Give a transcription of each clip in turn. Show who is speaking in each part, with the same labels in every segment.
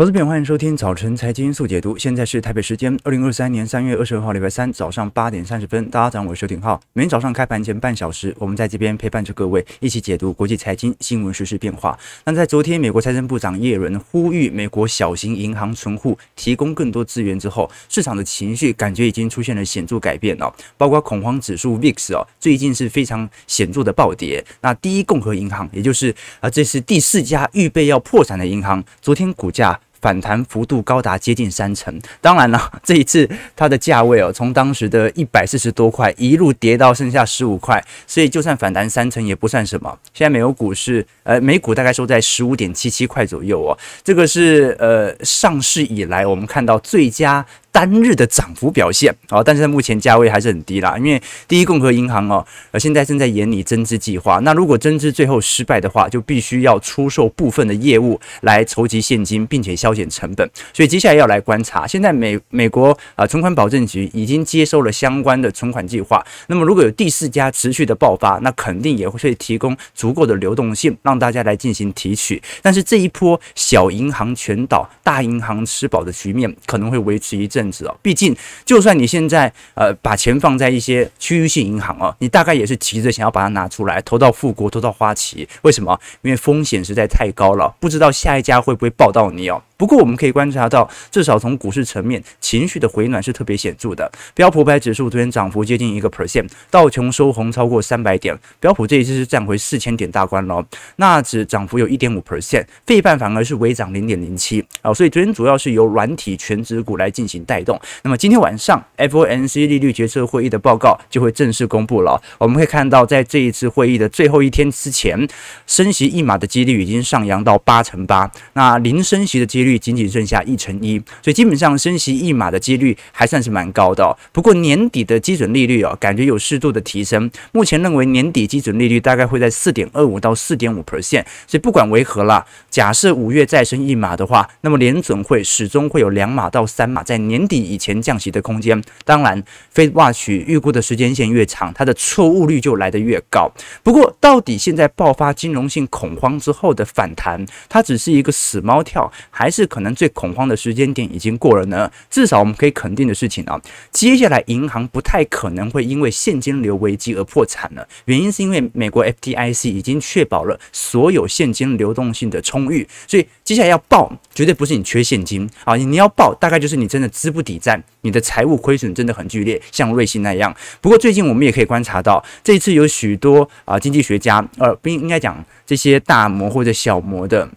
Speaker 1: 投资朋友，欢迎收听早晨财经速解读。现在是台北时间二零二三年三月二十二号礼拜三早上八点三十分。大家早上好，我是邱廷浩。每天早上开盘前半小时，我们在这边陪伴着各位，一起解读国际财经新闻、时事变化。那在昨天，美国财政部长耶伦呼吁美国小型银行存户提供更多资源之后，市场的情绪感觉已经出现了显著改变了。包括恐慌指数 VIX 哦，最近是非常显著的暴跌。那第一共和银行，也就是啊，这是第四家预备要破产的银行，昨天股价。反弹幅度高达接近三成，当然了，这一次它的价位哦，从当时的一百四十多块一路跌到剩下十五块，所以就算反弹三成也不算什么。现在美国股市，呃，美股大概收在十五点七七块左右哦，这个是呃上市以来我们看到最佳。单日的涨幅表现啊，但是目前价位还是很低啦，因为第一共和银行哦，呃，现在正在研拟增资计划。那如果增资最后失败的话，就必须要出售部分的业务来筹集现金，并且削减成本。所以接下来要来观察。现在美美国啊，存款保证局已经接收了相关的存款计划。那么如果有第四家持续的爆发，那肯定也会提供足够的流动性，让大家来进行提取。但是这一波小银行全倒、大银行吃饱的局面，可能会维持一阵。甚至哦毕竟，就算你现在呃把钱放在一些区域性银行哦，你大概也是急着想要把它拿出来投到富国、投到花旗。为什么？因为风险实在太高了，不知道下一家会不会报到你哦。不过我们可以观察到，至少从股市层面，情绪的回暖是特别显著的。标普五百指数昨天涨幅接近一个 percent，道琼收红超过三百点，标普这一次是站回四千点大关了。纳指涨幅有一点五 percent，费半反而是微涨零点零七啊。所以昨天主要是由软体全指股来进行带动。那么今天晚上 FOMC 利率决策会议的报告就会正式公布了。我们会看到，在这一次会议的最后一天之前，升息一码的几率已经上扬到八成八，那零升息的几率。仅仅剩下一成一，所以基本上升息一码的几率还算是蛮高的。不过年底的基准利率哦，感觉有适度的提升。目前认为年底基准利率大概会在四点二五到四点五 percent。所以不管为何啦，假设五月再升一码的话，那么联准会始终会有两码到三码在年年底以前降息的空间。当然，FedWatch 预估的时间线越长，它的错误率就来得越高。不过，到底现在爆发金融性恐慌之后的反弹，它只是一个死猫跳，还是？可能最恐慌的时间点已经过了呢。至少我们可以肯定的事情啊，接下来银行不太可能会因为现金流危机而破产了。原因是因为美国 FDIC 已经确保了所有现金流动性的充裕，所以接下来要爆绝对不是你缺现金啊，你要爆大概就是你真的资不抵债，你的财务亏损真的很剧烈，像瑞信那样。不过最近我们也可以观察到，这一次有许多啊经济学家，呃，不应该讲这些大摩或者小摩的。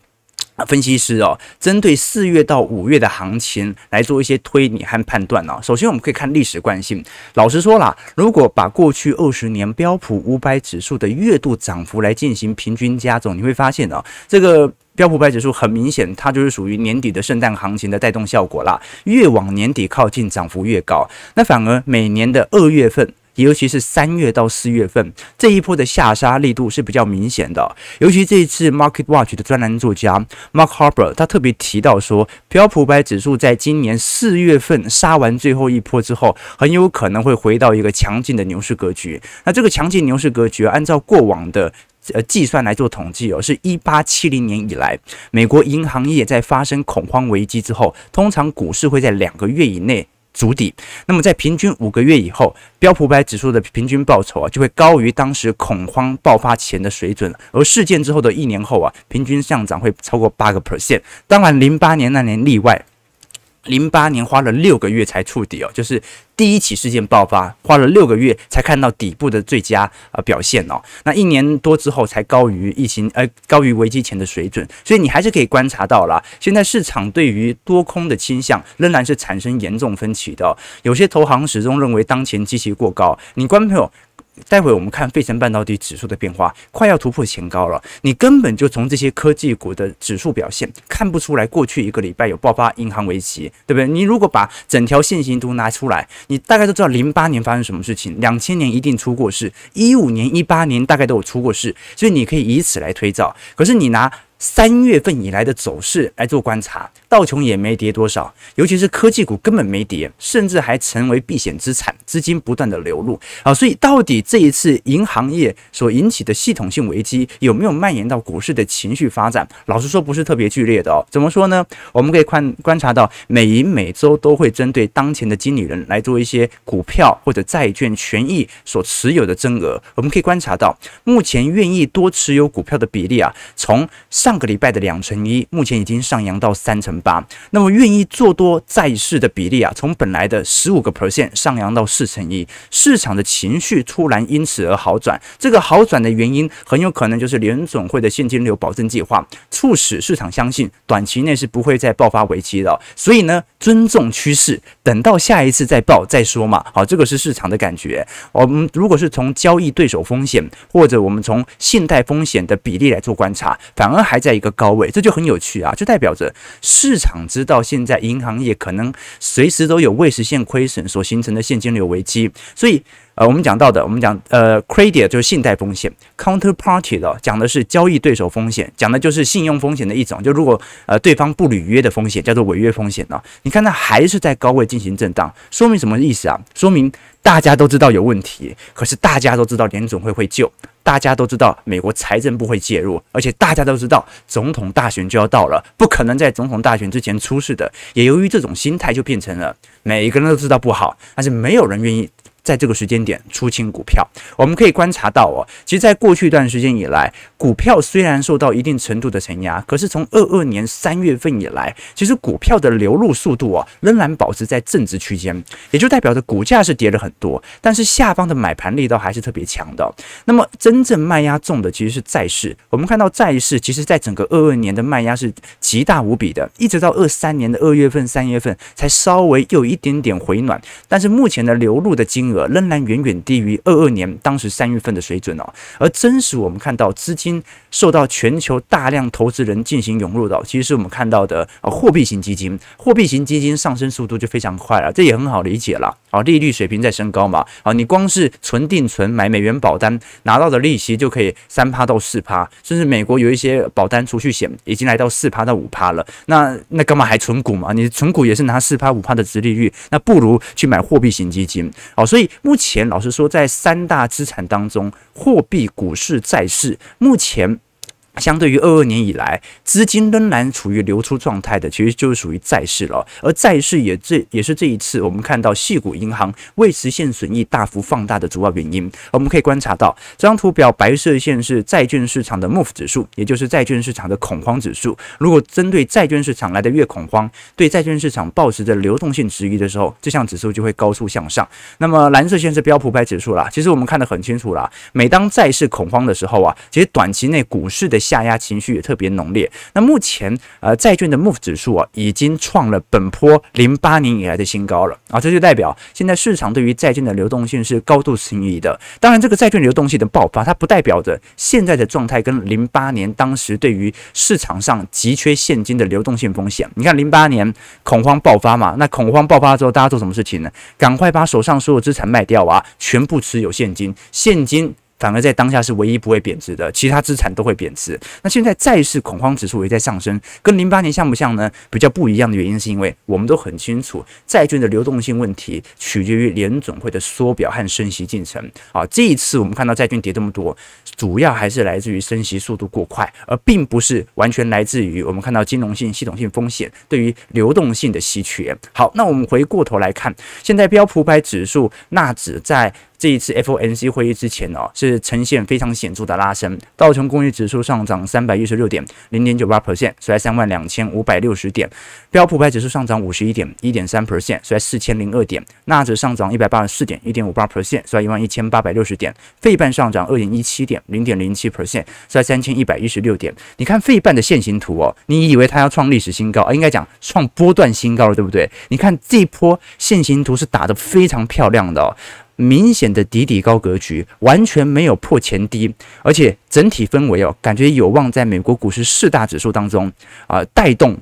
Speaker 1: 分析师哦，针对四月到五月的行情来做一些推理和判断哦。首先，我们可以看历史惯性。老实说啦，如果把过去二十年标普五百指数的月度涨幅来进行平均加总，你会发现哦，这个标普五百指数很明显，它就是属于年底的圣诞行情的带动效果啦。越往年底靠近，涨幅越高。那反而每年的二月份。尤其是三月到四月份这一波的下杀力度是比较明显的，尤其这一次 Market Watch 的专栏作家 Mark Harper 他特别提到说，标普五百指数在今年四月份杀完最后一波之后，很有可能会回到一个强劲的牛市格局。那这个强劲牛市格局，按照过往的呃计算来做统计哦，是一八七零年以来，美国银行业在发生恐慌危机之后，通常股市会在两个月以内。筑底，那么在平均五个月以后，标普五百指数的平均报酬啊，就会高于当时恐慌爆发前的水准，而事件之后的一年后啊，平均上涨会超过八个 percent。当然，零八年那年例外。零八年花了六个月才触底哦，就是第一起事件爆发，花了六个月才看到底部的最佳呃表现哦。那一年多之后才高于疫情呃高于危机前的水准，所以你还是可以观察到啦，现在市场对于多空的倾向仍然是产生严重分歧的。有些投行始终认为当前基期过高，你观众朋友。待会我们看费城半导体指数的变化，快要突破前高了。你根本就从这些科技股的指数表现看不出来，过去一个礼拜有爆发银行危机，对不对？你如果把整条线形图拿出来，你大概都知道零八年发生什么事情，两千年一定出过事，一五年、一八年大概都有出过事，所以你可以以此来推造。可是你拿三月份以来的走势来做观察，道琼也没跌多少，尤其是科技股根本没跌，甚至还成为避险资产，资金不断的流入啊。所以到底这一次银行业所引起的系统性危机有没有蔓延到股市的情绪发展？老实说不是特别剧烈的哦。怎么说呢？我们可以观观察到，美银每周都会针对当前的经理人来做一些股票或者债券权益所持有的增额。我们可以观察到，目前愿意多持有股票的比例啊，从上上个礼拜的两成一，目前已经上扬到三成八。那么愿意做多债市的比例啊，从本来的十五个 percent 上扬到四成一。市场的情绪突然因此而好转。这个好转的原因很有可能就是联总会的现金流保证计划，促使市场相信短期内是不会再爆发危机的。所以呢，尊重趋势，等到下一次再报再说嘛。好，这个是市场的感觉。我们如果是从交易对手风险或者我们从信贷风险的比例来做观察，反而还。在一个高位，这就很有趣啊！就代表着市场知道现在银行业可能随时都有未实现亏损所形成的现金流危机，所以呃，我们讲到的，我们讲呃，credit 就是信贷风险，counterparty 的讲的是交易对手风险，讲的就是信用风险的一种。就如果呃对方不履约的风险，叫做违约风险呢？你看它还是在高位进行震荡，说明什么意思啊？说明大家都知道有问题，可是大家都知道联总会会救。大家都知道美国财政部会介入，而且大家都知道总统大选就要到了，不可能在总统大选之前出事的。也由于这种心态，就变成了每一个人都知道不好，但是没有人愿意。在这个时间点出清股票，我们可以观察到哦，其实，在过去一段时间以来，股票虽然受到一定程度的承压，可是从二二年三月份以来，其实股票的流入速度哦，仍然保持在正值区间，也就代表着股价是跌了很多，但是下方的买盘力道还是特别强的。那么，真正卖压重的其实是债市。我们看到债市，其实在整个二二年的卖压是极大无比的，一直到二三年的二月份、三月份才稍微有一点点回暖，但是目前的流入的金额仍然远远低于二二年当时三月份的水准哦，而真实我们看到资金受到全球大量投资人进行涌入的，其实是我们看到的啊货币型基金，货币型基金上升速度就非常快了，这也很好理解了。啊，利率水平在升高嘛啊，你光是存定存买美元保单拿到的利息就可以三趴到四趴，甚至美国有一些保单储蓄险已经来到四趴到五趴了，那那干嘛还存股嘛？你存股也是拿四趴五趴的值利率，那不如去买货币型基金哦，所以。目前，老实说，在三大资产当中，货币、股市、债市，目前。相对于二二年以来，资金仍然处于流出状态的，其实就是属于债市了。而债市也这也是这一次我们看到系股银行未实现损益大幅放大的主要原因。我们可以观察到这张图表，白色线是债券市场的 MOVE 指数，也就是债券市场的恐慌指数。如果针对债券市场来的越恐慌，对债券市场保持着流动性质疑的时候，这项指数就会高速向上。那么蓝色线是标普百指数啦，其实我们看得很清楚啦，每当债市恐慌的时候啊，其实短期内股市的下压情绪也特别浓烈。那目前，呃，债券的 MOVE 指数啊，已经创了本波零八年以来的新高了啊！这就代表现在市场对于债券的流动性是高度存疑的。当然，这个债券流动性的爆发，它不代表着现在的状态跟零八年当时对于市场上急缺现金的流动性风险。你看，零八年恐慌爆发嘛，那恐慌爆发之后，大家做什么事情呢？赶快把手上所有资产卖掉啊，全部持有现金，现金。反而在当下是唯一不会贬值的，其他资产都会贬值。那现在债市恐慌指数也在上升，跟零八年像不像呢？比较不一样的原因是因为我们都很清楚，债券的流动性问题取决于联准会的缩表和升息进程。啊，这一次我们看到债券跌这么多，主要还是来自于升息速度过快，而并不是完全来自于我们看到金融性、系统性风险对于流动性的稀缺。好，那我们回过头来看，现在标普百指数纳指在。这一次 FOMC 会议之前哦，是呈现非常显著的拉升。道琼工业指数上涨三百一十六点，零点九八 percent，收在三万两千五百六十点。标普百指数上涨五十一点，一点三 percent，收在四千零二点。纳指上涨一百八十四点，一点五八 percent，收在一万一千八百六十点。费半上涨二点一七点，零点零七 percent，收在三千一百一十六点。你看费半的线形图哦，你以为它要创历史新高啊？应该讲创波段新高了，对不对？你看这一波线形图是打得非常漂亮的哦。明显的底底高格局，完全没有破前低，而且整体氛围哦，感觉有望在美国股市四大指数当中啊带动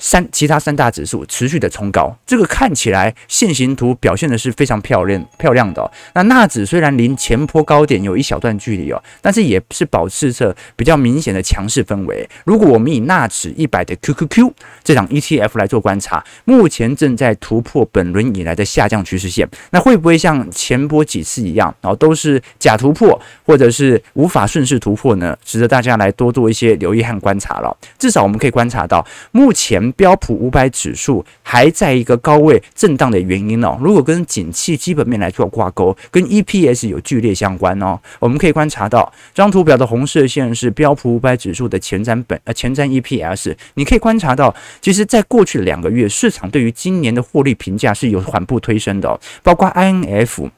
Speaker 1: 三其他三大指数持续的冲高，这个看起来线形图表现的是非常漂亮漂亮的。那纳指虽然离前波高点有一小段距离哦，但是也是保持着比较明显的强势氛围。如果我们以纳指一百的 QQQ 这档 ETF 来做观察，目前正在突破本轮以来的下降趋势线，那会不会像前波几次一样，然后都是假突破或者是无法顺势突破呢？值得大家来多做一些留意和观察了。至少我们可以观察到，目前。标普五百指数还在一个高位震荡的原因哦，如果跟景气基本面来做挂钩，跟 EPS 有剧烈相关哦，我们可以观察到，这张图表的红色线是标普五百指数的前瞻本呃前瞻 EPS，你可以观察到，其实在过去两个月，市场对于今年的获利评价是有缓步推升的，包括 INF。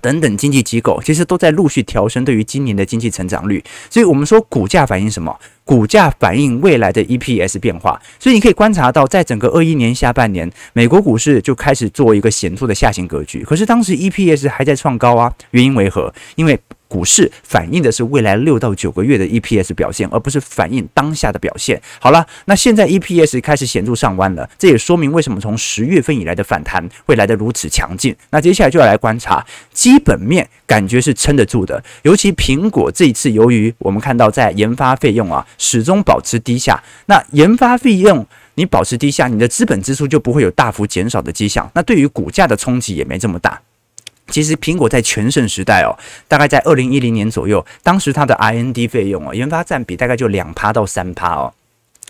Speaker 1: 等等，经济机构其实都在陆续调升对于今年的经济成长率，所以我们说股价反映什么？股价反映未来的 EPS 变化。所以你可以观察到，在整个二一年下半年，美国股市就开始做一个显著的下行格局，可是当时 EPS 还在创高啊，原因为何？因为股市反映的是未来六到九个月的 EPS 表现，而不是反映当下的表现。好了，那现在 EPS 开始显著上弯了，这也说明为什么从十月份以来的反弹会来得如此强劲。那接下来就要来观察基本面，感觉是撑得住的。尤其苹果这一次，由于我们看到在研发费用啊始终保持低下，那研发费用你保持低下，你的资本支出就不会有大幅减少的迹象，那对于股价的冲击也没这么大。其实苹果在全盛时代哦，大概在二零一零年左右，当时它的 R&D 费用哦，研发占比大概就两趴到三趴哦。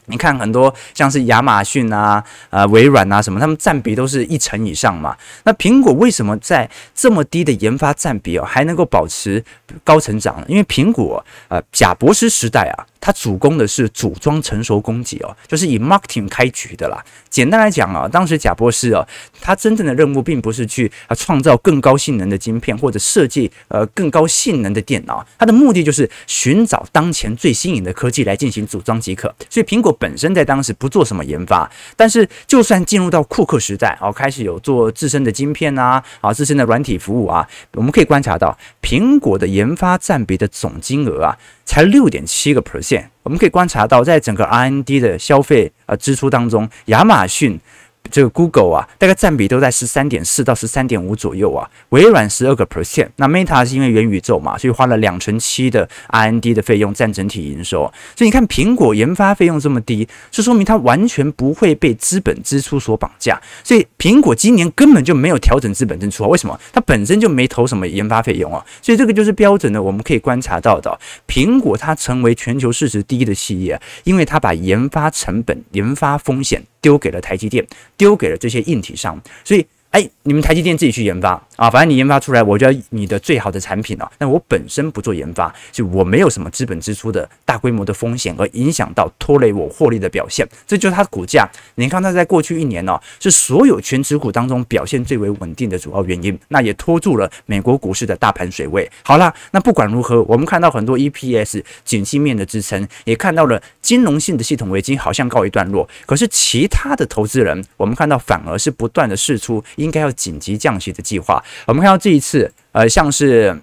Speaker 1: 你看很多像是亚马逊啊、呃微软啊什么，他们占比都是一成以上嘛。那苹果为什么在这么低的研发占比哦，还能够保持高成长呢？因为苹果呃贾博士时代啊。它主攻的是组装成熟供给哦，就是以 marketing 开局的啦。简单来讲啊，当时贾博士哦，他真正的任务并不是去啊创造更高性能的晶片或者设计呃更高性能的电脑，他的目的就是寻找当前最新颖的科技来进行组装即可。所以苹果本身在当时不做什么研发，但是就算进入到库克时代哦，开始有做自身的晶片啊，啊自身的软体服务啊，我们可以观察到苹果的研发占比的总金额啊。才六点七个 percent，我们可以观察到，在整个 R&D 的消费呃支出当中，亚马逊。这个 Google 啊，大概占比都在十三点四到十三点五左右啊。微软十二个 percent，那 Meta 是因为元宇宙嘛，所以花了两成七的 R&D 的费用占整体营收。所以你看，苹果研发费用这么低，是说明它完全不会被资本支出所绑架。所以苹果今年根本就没有调整资本支出啊。为什么？它本身就没投什么研发费用啊。所以这个就是标准的，我们可以观察到的，苹果它成为全球市值第一的企业，因为它把研发成本、研发风险。丢给了台积电，丢给了这些硬体上，所以。哎，你们台积电自己去研发啊，反正你研发出来，我就要你的最好的产品了。那我本身不做研发，就我没有什么资本支出的大规模的风险，而影响到拖累我获利的表现，这就是它的股价。你看它在过去一年呢，是所有权值股当中表现最为稳定的主要原因，那也拖住了美国股市的大盘水位。好了，那不管如何，我们看到很多 EPS 景气面的支撑，也看到了金融性的系统危机好像告一段落。可是其他的投资人，我们看到反而是不断的试出。应该要紧急降息的计划。我们看到这一次，呃，像是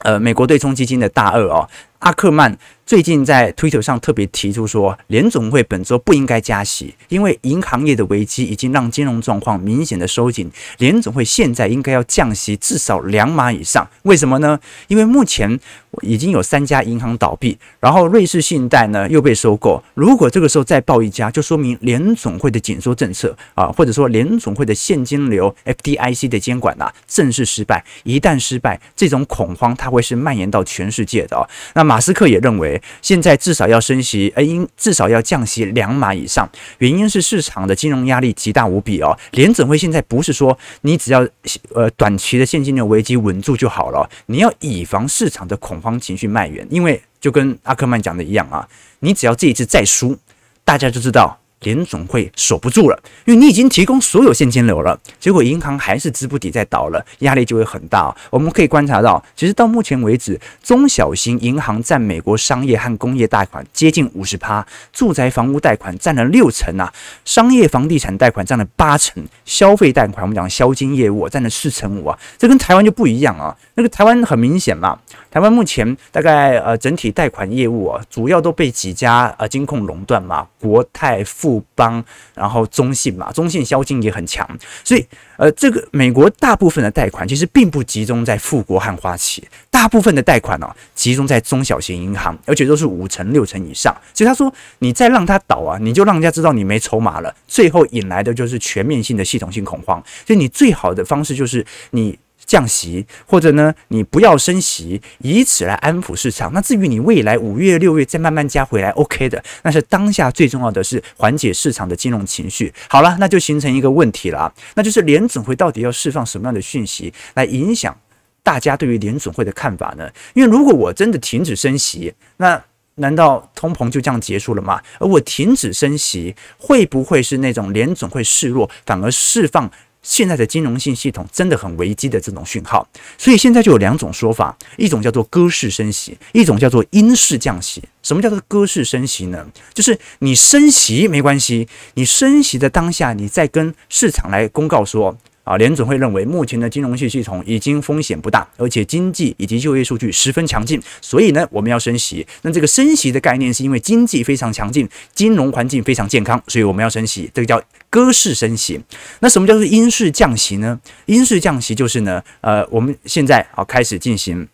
Speaker 1: 呃美国对冲基金的大鳄哦，阿克曼。最近在推特上特别提出说，联总会本周不应该加息，因为银行业的危机已经让金融状况明显的收紧。联总会现在应该要降息至少两码以上。为什么呢？因为目前已经有三家银行倒闭，然后瑞士信贷呢又被收购。如果这个时候再爆一家，就说明联总会的紧缩政策啊，或者说联总会的现金流 FDIC 的监管啊正式失败。一旦失败，这种恐慌它会是蔓延到全世界的哦。那马斯克也认为。现在至少要升息，呃，应至少要降息两码以上。原因是市场的金融压力极大无比哦。联准会现在不是说你只要呃短期的现金流危机稳住就好了，你要以防市场的恐慌情绪蔓延。因为就跟阿克曼讲的一样啊，你只要这一次再输，大家就知道。联总会守不住了，因为你已经提供所有现金流了，结果银行还是资不抵债倒了，压力就会很大。我们可以观察到，其实到目前为止，中小型银行占美国商业和工业贷款接近五十趴，住宅房屋贷款占了六成啊，商业房地产贷款占了八成，消费贷款我们讲销金业务占了四成五啊，这跟台湾就不一样啊。那个台湾很明显嘛，台湾目前大概呃整体贷款业务啊，主要都被几家呃金控垄断嘛，国泰富。富邦，然后中信嘛，中信消金也很强，所以呃，这个美国大部分的贷款其实并不集中在富国和花旗，大部分的贷款呢、哦、集中在中小型银行，而且都是五成六成以上。所以他说，你再让他倒啊，你就让人家知道你没筹码了，最后引来的就是全面性的系统性恐慌。所以你最好的方式就是你。降息，或者呢，你不要升息，以此来安抚市场。那至于你未来五月、六月再慢慢加回来，OK 的。但是当下最重要的是缓解市场的金融情绪。好了，那就形成一个问题了，那就是联准会到底要释放什么样的讯息来影响大家对于联准会的看法呢？因为如果我真的停止升息，那难道通膨就这样结束了吗？而我停止升息，会不会是那种联总会示弱，反而释放？现在的金融性系统真的很危机的这种讯号，所以现在就有两种说法，一种叫做鸽式升息，一种叫做鹰式降息。什么叫做鸽式升息呢？就是你升息没关系，你升息的当下，你再跟市场来公告说。啊，联准会认为目前的金融系系统已经风险不大，而且经济以及就业数据十分强劲，所以呢，我们要升息。那这个升息的概念是因为经济非常强劲，金融环境非常健康，所以我们要升息。这个叫鸽式升息。那什么叫做鹰式降息呢？鹰式降息就是呢，呃，我们现在啊开始进行。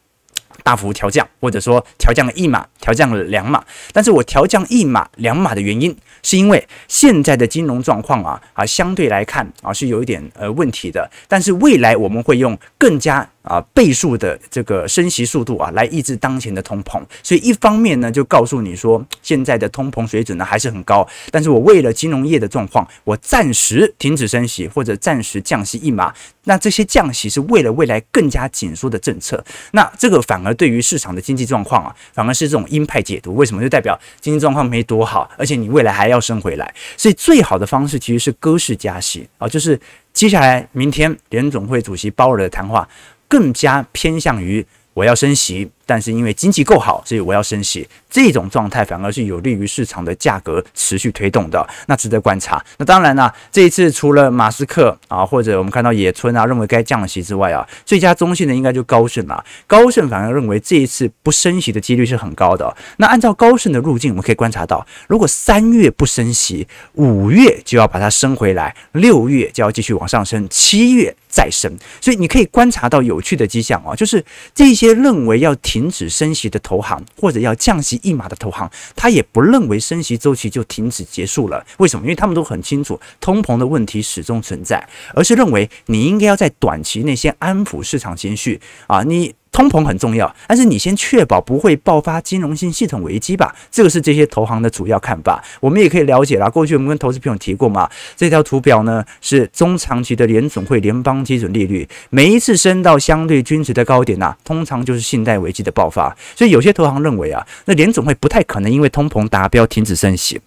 Speaker 1: 大幅调降，或者说调降了一码，调降了两码。但是我调降一码、两码的原因，是因为现在的金融状况啊啊相对来看啊是有一点呃问题的。但是未来我们会用更加。啊，倍数的这个升息速度啊，来抑制当前的通膨。所以一方面呢，就告诉你说，现在的通膨水准呢还是很高。但是我为了金融业的状况，我暂时停止升息或者暂时降息一码。那这些降息是为了未来更加紧缩的政策。那这个反而对于市场的经济状况啊，反而是这种鹰派解读。为什么？就代表经济状况没多好，而且你未来还要升回来。所以最好的方式其实是鸽式加息啊，就是接下来明天联总会主席鲍尔的谈话。更加偏向于我要升息。但是因为经济够好，所以我要升息，这种状态反而是有利于市场的价格持续推动的，那值得观察。那当然啦，这一次除了马斯克啊，或者我们看到野村啊认为该降息之外啊，最佳中性的应该就高盛了。高盛反而认为这一次不升息的几率是很高的。那按照高盛的路径，我们可以观察到，如果三月不升息，五月就要把它升回来，六月就要继续往上升，七月再升。所以你可以观察到有趣的迹象啊，就是这些认为要停止升息的投行，或者要降息一码的投行，他也不认为升息周期就停止结束了。为什么？因为他们都很清楚，通膨的问题始终存在，而是认为你应该要在短期内先安抚市场情绪啊，你。通膨很重要，但是你先确保不会爆发金融性系统危机吧。这个是这些投行的主要看法。我们也可以了解啦。过去我们跟投资朋友提过嘛，这条图表呢是中长期的联总会联邦基准利率，每一次升到相对均值的高点呐，通常就是信贷危机的爆发。所以有些投行认为啊，那联总会不太可能因为通膨达标停止升息。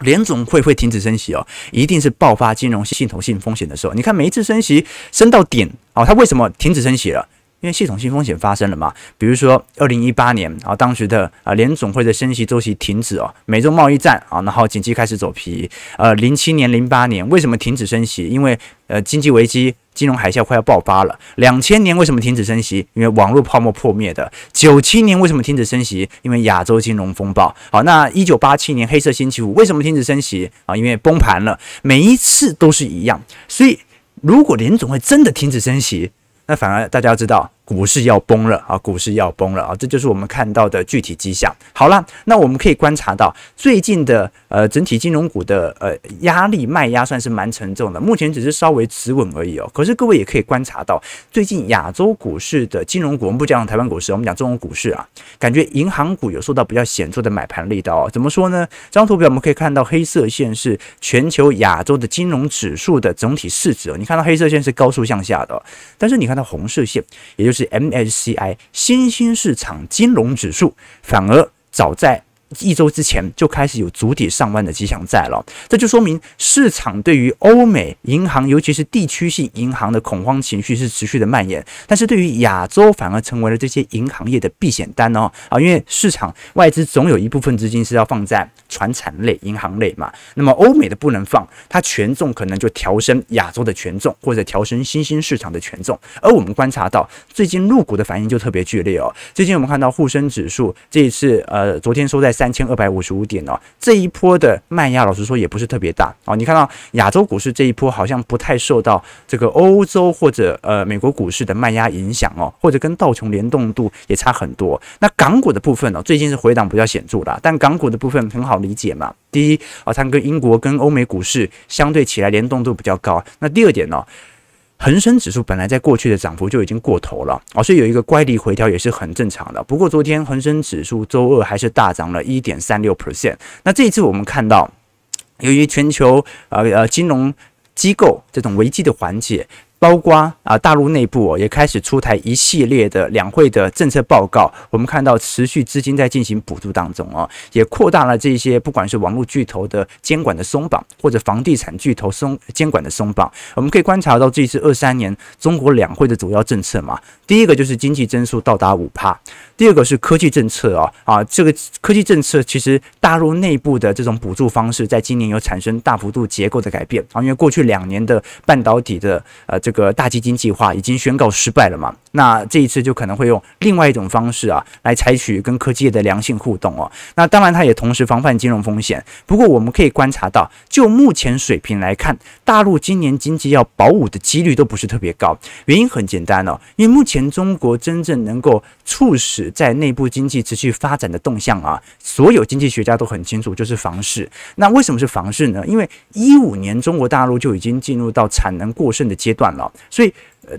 Speaker 1: 联总会会停止升息哦，一定是爆发金融系统性风险的时候。你看每一次升息升到点哦，它为什么停止升息了？因为系统性风险发生了嘛，比如说二零一八年啊，当时的啊联总会的升息周期停止哦，美洲贸易战啊，然后经济开始走皮。呃，零七年、零八年为什么停止升息？因为呃经济危机、金融海啸快要爆发了。两千年为什么停止升息？因为网络泡沫破灭的。九七年为什么停止升息？因为亚洲金融风暴。好，那一九八七年黑色星期五为什么停止升息？啊，因为崩盘了。每一次都是一样，所以如果联总会真的停止升息，那反而大家要知道。股市要崩了啊！股市要崩了啊！这就是我们看到的具体迹象。好了，那我们可以观察到最近的呃整体金融股的呃压力卖压算是蛮沉重的，目前只是稍微持稳而已哦。可是各位也可以观察到，最近亚洲股市的金融股，我们不讲台湾股市，我们讲中国股市啊，感觉银行股有受到比较显著的买盘力道哦。怎么说呢？这张图表我们可以看到，黑色线是全球亚洲的金融指数的总体市值哦。你看到黑色线是高速向下的，但是你看到红色线，也就是 MSCI 新兴市场金融指数，反而早在一周之前就开始有筑底上万的迹象在了，这就说明市场对于欧美银行，尤其是地区性银行的恐慌情绪是持续的蔓延。但是对于亚洲，反而成为了这些银行业的避险单哦啊，因为市场外资总有一部分资金是要放在传产类、银行类嘛。那么欧美的不能放，它权重可能就调升亚洲的权重，或者调升新兴市场的权重。而我们观察到最近入股的反应就特别剧烈哦。最近我们看到沪深指数这一次呃，昨天收在。三千二百五十五点哦。这一波的卖压，老实说也不是特别大哦。你看到亚洲股市这一波好像不太受到这个欧洲或者呃美国股市的卖压影响哦，或者跟道琼联动度也差很多。那港股的部分呢，最近是回档比较显著的，但港股的部分很好理解嘛。第一啊，它跟英国跟欧美股市相对起来联动度比较高。那第二点呢？恒生指数本来在过去的涨幅就已经过头了啊，所以有一个乖离回调也是很正常的。不过昨天恒生指数周二还是大涨了一点三六 percent。那这一次我们看到，由于全球呃呃金融机构这种危机的缓解。包括啊，大陆内部哦也开始出台一系列的两会的政策报告。我们看到持续资金在进行补助当中哦，也扩大了这些不管是网络巨头的监管的松绑，或者房地产巨头松监管的松绑。我们可以观察到，这次二三年中国两会的主要政策嘛，第一个就是经济增速到达五趴，第二个是科技政策啊啊，这个科技政策其实大陆内部的这种补助方式，在今年有产生大幅度结构的改变啊，因为过去两年的半导体的呃这个。大基金计划已经宣告失败了嘛？那这一次就可能会用另外一种方式啊，来采取跟科技业的良性互动哦。那当然，它也同时防范金融风险。不过，我们可以观察到，就目前水平来看，大陆今年经济要保五的几率都不是特别高。原因很简单哦，因为目前中国真正能够促使在内部经济持续发展的动向啊，所有经济学家都很清楚，就是房市。那为什么是房市呢？因为一五年中国大陆就已经进入到产能过剩的阶段了。所以，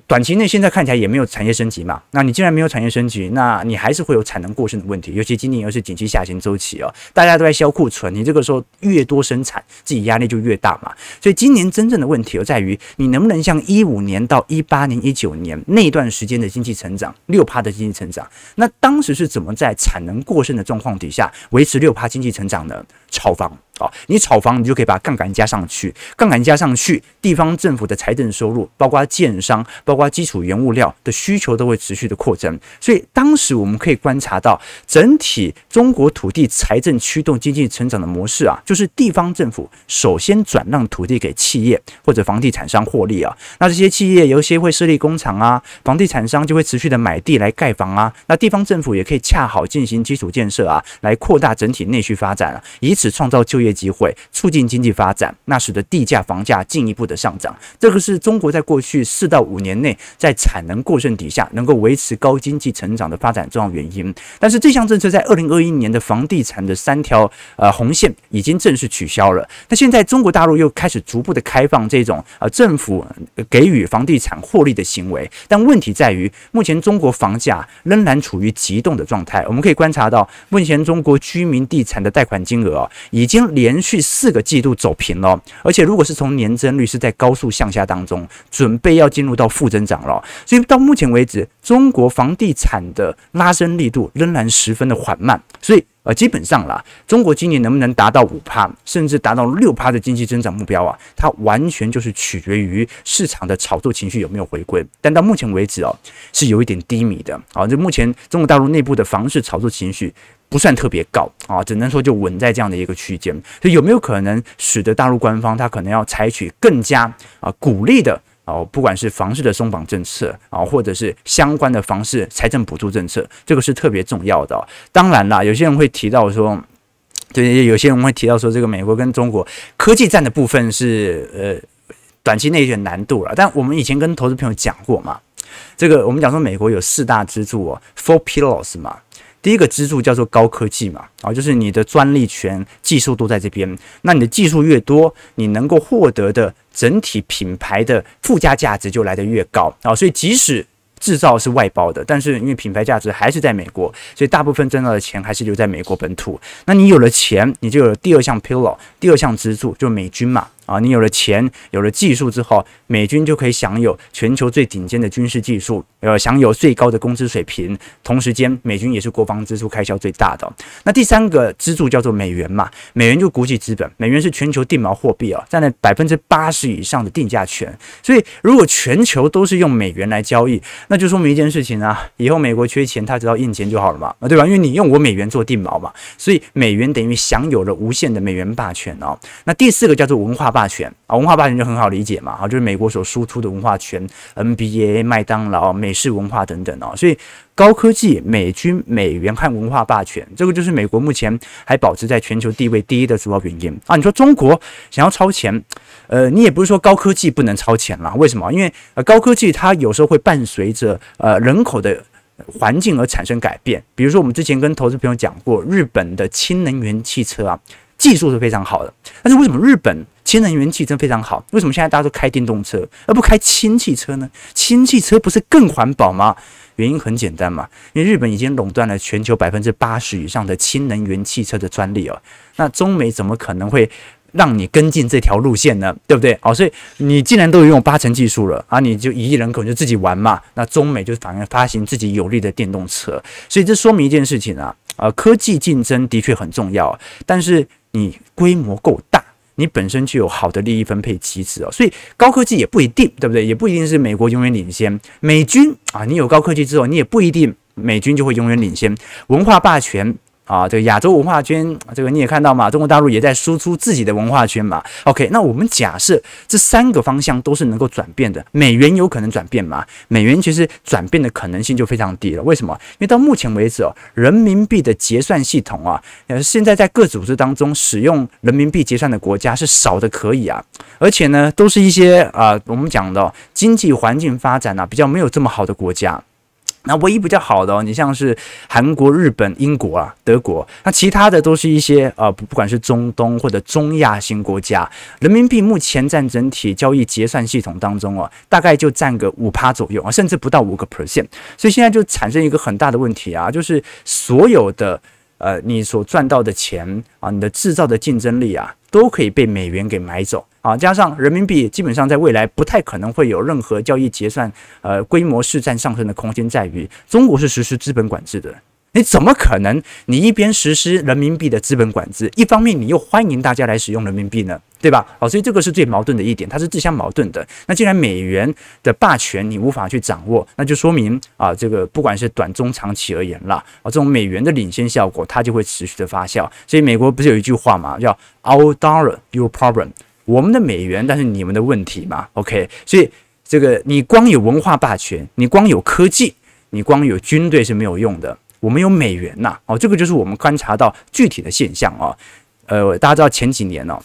Speaker 1: 短期内现在看起来也没有产业升级嘛。那你既然没有产业升级，那你还是会有产能过剩的问题。尤其今年又是景气下行周期哦，大家都在销库存，你这个时候越多生产，自己压力就越大嘛。所以今年真正的问题就在于，你能不能像一五年到一八年、一九年那段时间的经济成长六趴的经济成长？那当时是怎么在产能过剩的状况底下维持六趴经济成长呢？炒房。哦，你炒房，你就可以把杠杆加上去，杠杆加上去，地方政府的财政收入，包括建商，包括基础原物料的需求都会持续的扩增。所以当时我们可以观察到，整体中国土地财政驱动经济成长的模式啊，就是地方政府首先转让土地给企业或者房地产商获利啊。那这些企业有些会设立工厂啊，房地产商就会持续的买地来盖房啊。那地方政府也可以恰好进行基础建设啊，来扩大整体内需发展啊，以此创造就业。业机会促进经济发展，那使得地价房价进一步的上涨，这个是中国在过去四到五年内在产能过剩底下能够维持高经济成长的发展重要原因。但是这项政策在二零二一年的房地产的三条呃红线已经正式取消了。那现在中国大陆又开始逐步的开放这种呃政府给予房地产获利的行为，但问题在于目前中国房价仍然处于急冻的状态。我们可以观察到，目前中国居民地产的贷款金额已经。连续四个季度走平了，而且如果是从年增率是在高速向下当中，准备要进入到负增长了。所以到目前为止，中国房地产的拉升力度仍然十分的缓慢。所以呃，基本上啦，中国今年能不能达到五趴，甚至达到六趴的经济增长目标啊，它完全就是取决于市场的炒作情绪有没有回归。但到目前为止哦，是有一点低迷的啊。就目前中国大陆内部的房市炒作情绪。不算特别高啊，只能说就稳在这样的一个区间。所以有没有可能使得大陆官方他可能要采取更加啊鼓励的哦，不管是房市的松绑政策啊，或者是相关的房市财政补助政策，这个是特别重要的。当然啦，有些人会提到说，对，有些人会提到说，这个美国跟中国科技战的部分是呃短期内有点难度了。但我们以前跟投资朋友讲过嘛，这个我们讲说美国有四大支柱哦，Four Pillars 嘛。第一个支柱叫做高科技嘛，啊，就是你的专利权、技术都在这边。那你的技术越多，你能够获得的整体品牌的附加价值就来得越高啊。所以即使制造是外包的，但是因为品牌价值还是在美国，所以大部分挣到的钱还是留在美国本土。那你有了钱，你就有了第二项 pillar，第二项支柱就美军嘛。啊，你有了钱，有了技术之后，美军就可以享有全球最顶尖的军事技术，呃，享有最高的工资水平。同时间，美军也是国防支出开销最大的。那第三个支柱叫做美元嘛，美元就国际资本，美元是全球定锚货币啊，占了百分之八十以上的定价权。所以，如果全球都是用美元来交易，那就说明一件事情啊，以后美国缺钱，他只要印钱就好了嘛，啊，对吧？因为你用我美元做定锚嘛，所以美元等于享有了无限的美元霸权哦。那第四个叫做文化。霸权啊，文化霸权就很好理解嘛，啊，就是美国所输出的文化权，NBA、麦当劳、美式文化等等哦，所以高科技、美军、美元和文化霸权，这个就是美国目前还保持在全球地位第一的主要原因啊。你说中国想要超前，呃，你也不是说高科技不能超前啦，为什么？因为呃，高科技它有时候会伴随着呃人口的。环境而产生改变，比如说我们之前跟投资朋友讲过，日本的氢能源汽车啊，技术是非常好的。但是为什么日本氢能源汽车非常好？为什么现在大家都开电动车而不开氢汽车呢？氢汽车不是更环保吗？原因很简单嘛，因为日本已经垄断了全球百分之八十以上的氢能源汽车的专利哦。那中美怎么可能会？让你跟进这条路线呢，对不对？好，所以你既然都拥有八成技术了啊，你就一亿人口就自己玩嘛。那中美就反而发行自己有利的电动车，所以这说明一件事情啊，呃，科技竞争的确很重要，但是你规模够大，你本身就有好的利益分配机制哦。所以高科技也不一定，对不对？也不一定是美国永远领先。美军啊，你有高科技之后，你也不一定美军就会永远领先。文化霸权。啊，这个亚洲文化圈，这个你也看到嘛，中国大陆也在输出自己的文化圈嘛。OK，那我们假设这三个方向都是能够转变的，美元有可能转变吗？美元其实转变的可能性就非常低了。为什么？因为到目前为止哦，人民币的结算系统啊，呃，现在在各组织当中使用人民币结算的国家是少的可以啊，而且呢，都是一些啊，我们讲的经济环境发展啊比较没有这么好的国家。那唯一比较好的哦，你像是韩国、日本、英国啊、德国，那其他的都是一些呃，不管是中东或者中亚型国家，人民币目前占整体交易结算系统当中哦，大概就占个五趴左右啊，甚至不到五个 percent，所以现在就产生一个很大的问题啊，就是所有的呃，你所赚到的钱啊，你的制造的竞争力啊，都可以被美元给买走。啊，加上人民币基本上在未来不太可能会有任何交易结算，呃，规模市占上升的空间，在于中国是实施资本管制的，你怎么可能？你一边实施人民币的资本管制，一方面你又欢迎大家来使用人民币呢？对吧？哦，所以这个是最矛盾的一点，它是自相矛盾的。那既然美元的霸权你无法去掌握，那就说明啊，这个不管是短中长期而言啦，啊，这种美元的领先效果它就会持续的发酵。所以美国不是有一句话嘛，叫 “Our dollar, your problem”。我们的美元，但是你们的问题嘛，OK？所以这个你光有文化霸权，你光有科技，你光有军队是没有用的。我们有美元呐，哦，这个就是我们观察到具体的现象哦。呃，大家知道前几年哦，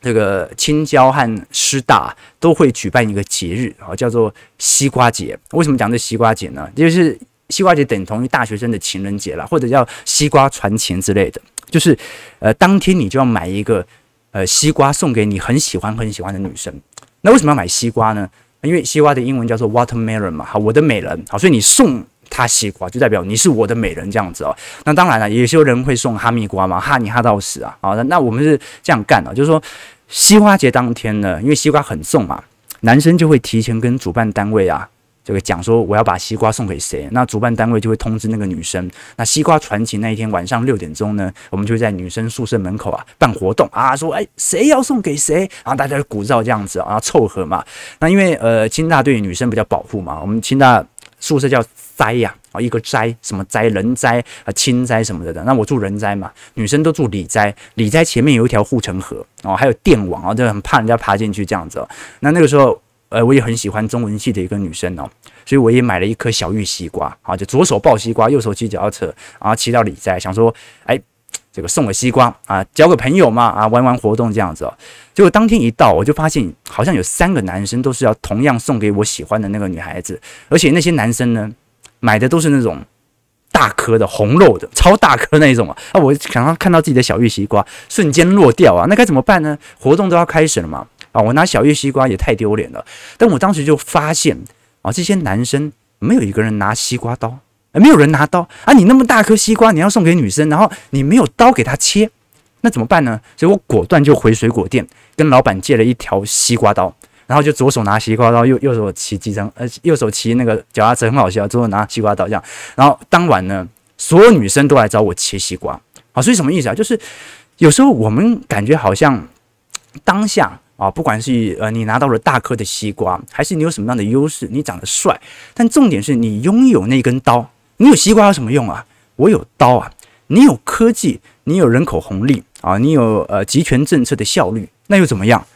Speaker 1: 这个青交和师大都会举办一个节日啊，叫做西瓜节。为什么讲这西瓜节呢？就是西瓜节等同于大学生的情人节啦，或者叫西瓜传情之类的。就是呃，当天你就要买一个。呃，西瓜送给你很喜欢很喜欢的女生，那为什么要买西瓜呢？因为西瓜的英文叫做 watermelon 嘛，好，我的美人，好，所以你送他西瓜，就代表你是我的美人这样子哦。那当然了，有些人会送哈密瓜嘛，哈你哈到死啊，好，那那我们是这样干的，就是说西瓜节当天呢，因为西瓜很重嘛，男生就会提前跟主办单位啊。这个讲说我要把西瓜送给谁，那主办单位就会通知那个女生。那西瓜传情那一天晚上六点钟呢，我们就在女生宿舍门口啊办活动啊，说哎谁要送给谁，然后大家就鼓噪这样子啊，凑合嘛。那因为呃清大对女生比较保护嘛，我们清大宿舍叫灾呀啊，一个灾什么灾人灾啊亲灾什么的的。那我住人灾嘛，女生都住里灾，里灾前面有一条护城河哦，还有电网啊，就很怕人家爬进去这样子。那那个时候。呃，我也很喜欢中文系的一个女生哦，所以我也买了一颗小玉西瓜，啊，就左手抱西瓜，右手骑脚踏车，然后骑到里在，想说，哎，这个送个西瓜啊，交个朋友嘛，啊，玩玩活动这样子哦。结果当天一到，我就发现好像有三个男生都是要同样送给我喜欢的那个女孩子，而且那些男生呢，买的都是那种大颗的红肉的，超大颗那一种啊，啊，我想要看到自己的小玉西瓜瞬间落掉啊，那该怎么办呢？活动都要开始了嘛。啊，我拿小玉西瓜也太丢脸了。但我当时就发现啊，这些男生没有一个人拿西瓜刀，没有人拿刀啊。你那么大颗西瓜，你要送给女生，然后你没有刀给她切，那怎么办呢？所以我果断就回水果店跟老板借了一条西瓜刀，然后就左手拿西瓜刀，右右手骑机车，呃，右手骑那个脚踏车，很好笑，左手拿西瓜刀这样。然后当晚呢，所有女生都来找我切西瓜。啊，所以什么意思啊？就是有时候我们感觉好像当下。啊，不管是呃你拿到了大颗的西瓜，还是你有什么样的优势，你长得帅，但重点是你拥有那根刀。你有西瓜有什么用啊？我有刀啊！你有科技，你有人口红利啊，你有呃集权政策的效率，那又怎么样？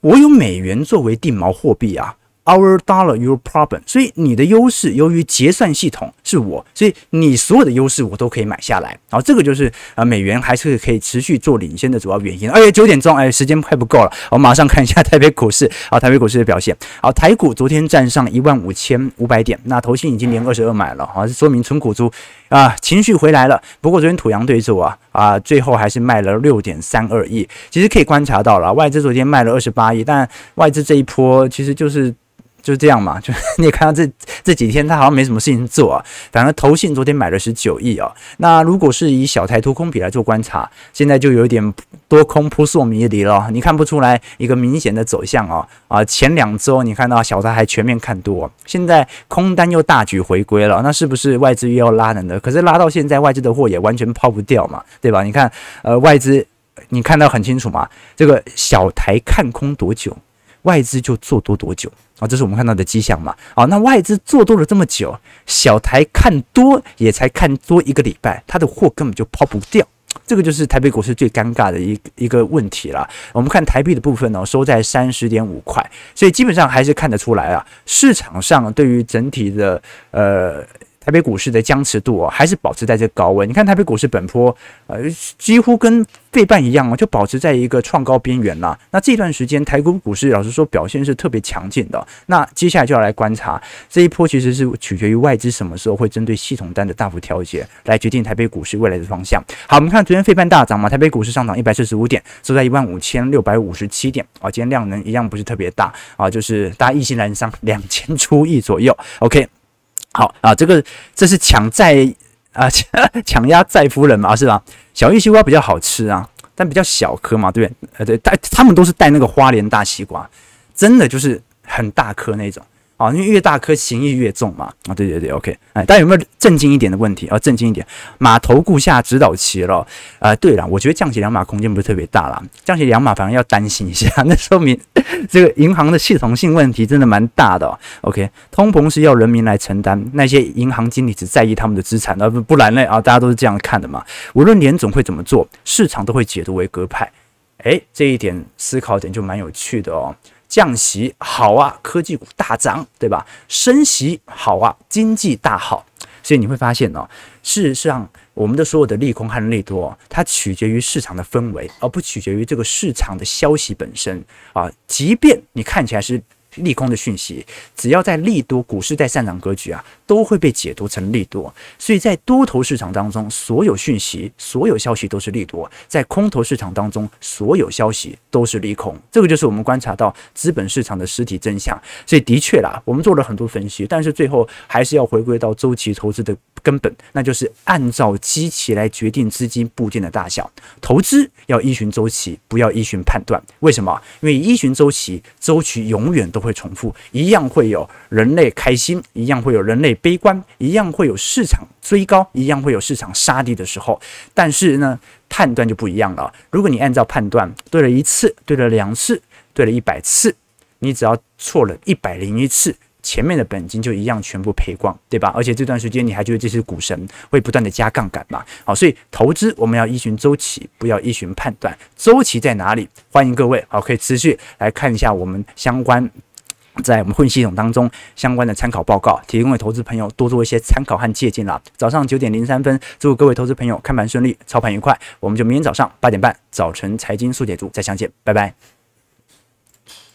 Speaker 1: 我有美元作为定锚货币啊。Our dollar, your problem。所以你的优势，由于结算系统是我，所以你所有的优势我都可以买下来。然后，这个就是啊，美元还是可以持续做领先的主要原因。哎，九点钟，哎，时间快不够了，我马上看一下台北股市啊，台北股市的表现。好，台股昨天站上一万五千五百点，那投信已经连二十二买了，好，说明存股族啊情绪回来了。不过昨天土洋对做啊啊，最后还是卖了六点三二亿。其实可以观察到了，外资昨天卖了二十八亿，但外资这一波其实就是。就这样嘛，就 你也看到这这几天他好像没什么事情做啊。反正投信昨天买了十九亿啊。那如果是以小台突空比来做观察，现在就有一点多空扑朔迷离了。你看不出来一个明显的走向啊啊！前两周你看到小台还全面看多，现在空单又大举回归了，那是不是外资又要拉人呢？可是拉到现在，外资的货也完全抛不掉嘛，对吧？你看，呃，外资你看到很清楚嘛，这个小台看空多久，外资就做多多久。啊，这是我们看到的迹象嘛？啊，那外资做多了这么久，小台看多也才看多一个礼拜，它的货根本就抛不掉，这个就是台北股市最尴尬的一一个问题了。我们看台币的部分呢，收在三十点五块，所以基本上还是看得出来啊，市场上对于整体的呃。台北股市的僵持度哦，还是保持在这高位。你看台北股市本波，呃，几乎跟费半一样哦，就保持在一个创高边缘啦。那这段时间台股股市老实说表现是特别强劲的。那接下来就要来观察这一波，其实是取决于外资什么时候会针对系统单的大幅调节来决定台北股市未来的方向。好，我们看昨天费半大涨嘛，台北股市上涨一百四十五点，收在一万五千六百五十七点啊。今天量能一样不是特别大啊，就是大家意兴阑珊，两千出亿左右。OK。好啊，这个这是抢债啊，抢压债夫人嘛，是吧？小玉西瓜比较好吃啊，但比较小颗嘛，对不对？呃，对，带他们都是带那个花莲大西瓜，真的就是很大颗那种。啊，因为越大颗情义越重嘛。啊，对对对，OK。哎，大家有没有正经一点的问题啊？正经一点，码头顾下指导棋了。啊，对了，我觉得降息两码空间不是特别大啦。降息两码反而要担心一下，那说明这个银行的系统性问题真的蛮大的。OK，通膨是要人民来承担，那些银行经理只在意他们的资产，而不不然呢？啊，大家都是这样看的嘛。无论联总会怎么做，市场都会解读为鸽派。哎，这一点思考点就蛮有趣的哦。降息好啊，科技股大涨，对吧？升息好啊，经济大好。所以你会发现哦，事实上我们的所有的利空和利多，它取决于市场的氛围，而不取决于这个市场的消息本身啊。即便你看起来是。利空的讯息，只要在利多，股市在上涨格局啊，都会被解读成利多。所以在多头市场当中，所有讯息、所有消息都是利多；在空头市场当中，所有消息都是利空。这个就是我们观察到资本市场的实体真相。所以的确啦，我们做了很多分析，但是最后还是要回归到周期投资的根本，那就是按照基期来决定资金部件的大小。投资要依循周期，不要依循判断。为什么？因为依循周期，周期永远都会。会重复，一样会有人类开心，一样会有人类悲观，一样会有市场追高，一样会有市场杀低的时候。但是呢，判断就不一样了。如果你按照判断对了一次，对了两次，对了一百次，你只要错了一百零一次，前面的本金就一样全部赔光，对吧？而且这段时间你还觉得这是股神会不断的加杠杆嘛？好，所以投资我们要依循周期，不要依循判断。周期在哪里？欢迎各位好，可以持续来看一下我们相关。在我们混系统当中相关的参考报告，提供给投资朋友多做一些参考和借鉴啦。早上九点零三分，祝各位投资朋友看盘顺利，操盘愉快。我们就明天早上八点半早晨财经速解读再相见，拜拜。